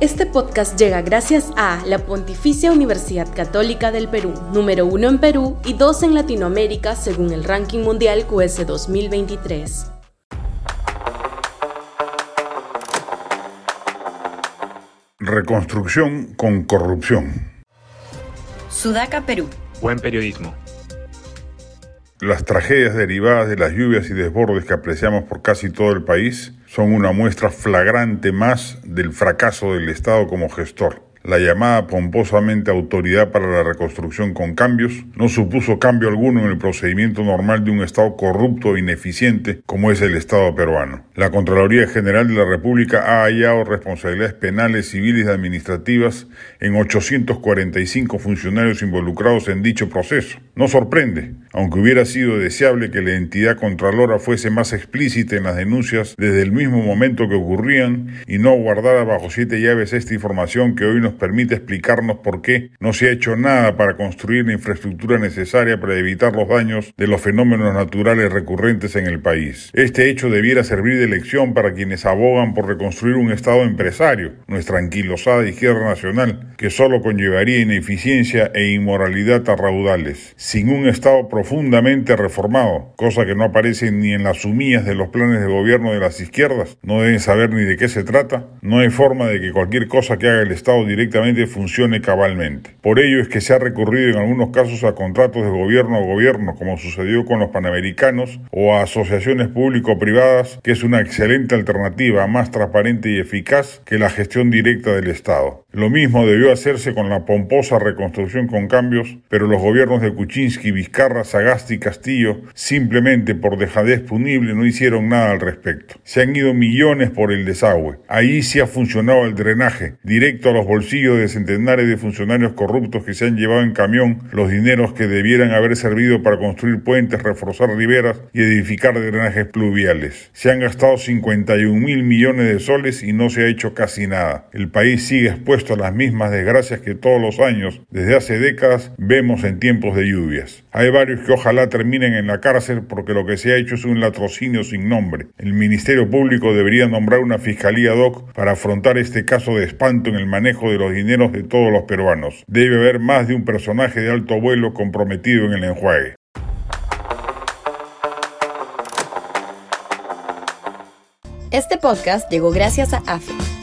Este podcast llega gracias a la Pontificia Universidad Católica del Perú, número uno en Perú y dos en Latinoamérica según el ranking mundial QS 2023. Reconstrucción con corrupción. Sudaca, Perú. Buen periodismo. Las tragedias derivadas de las lluvias y desbordes que apreciamos por casi todo el país son una muestra flagrante más del fracaso del Estado como gestor. La llamada pomposamente Autoridad para la Reconstrucción con Cambios no supuso cambio alguno en el procedimiento normal de un Estado corrupto e ineficiente como es el Estado peruano. La Contraloría General de la República ha hallado responsabilidades penales, civiles y administrativas en 845 funcionarios involucrados en dicho proceso. No sorprende, aunque hubiera sido deseable que la entidad contralora fuese más explícita en las denuncias desde el mismo momento que ocurrían y no guardara bajo siete llaves esta información que hoy nos permite explicarnos por qué no se ha hecho nada para construir la infraestructura necesaria para evitar los daños de los fenómenos naturales recurrentes en el país. Este hecho debiera servir de lección para quienes abogan por reconstruir un Estado empresario, nuestra anquilosada izquierda nacional, que solo conllevaría ineficiencia e inmoralidad a raudales. Sin un Estado profundamente reformado, cosa que no aparece ni en las sumillas de los planes de gobierno de las izquierdas, no deben saber ni de qué se trata, no hay forma de que cualquier cosa que haga el Estado directamente funcione cabalmente. Por ello es que se ha recurrido en algunos casos a contratos de gobierno a gobierno, como sucedió con los panamericanos, o a asociaciones público-privadas, que es una excelente alternativa, más transparente y eficaz que la gestión directa del Estado. Lo mismo debió hacerse con la pomposa reconstrucción con cambios, pero los gobiernos de Kuczynski, Vizcarra, Sagasti y Castillo, simplemente por dejadez punible, no hicieron nada al respecto. Se han ido millones por el desagüe. Ahí sí ha funcionado el drenaje, directo a los bolsillos de centenares de funcionarios corruptos que se han llevado en camión los dineros que debieran haber servido para construir puentes, reforzar riberas y edificar drenajes pluviales. Se han gastado 51 mil millones de soles y no se ha hecho casi nada. El país sigue expuesto las mismas desgracias que todos los años, desde hace décadas, vemos en tiempos de lluvias. Hay varios que ojalá terminen en la cárcel porque lo que se ha hecho es un latrocinio sin nombre. El Ministerio Público debería nombrar una fiscalía doc para afrontar este caso de espanto en el manejo de los dineros de todos los peruanos. Debe haber más de un personaje de alto vuelo comprometido en el enjuague. Este podcast llegó gracias a AFE,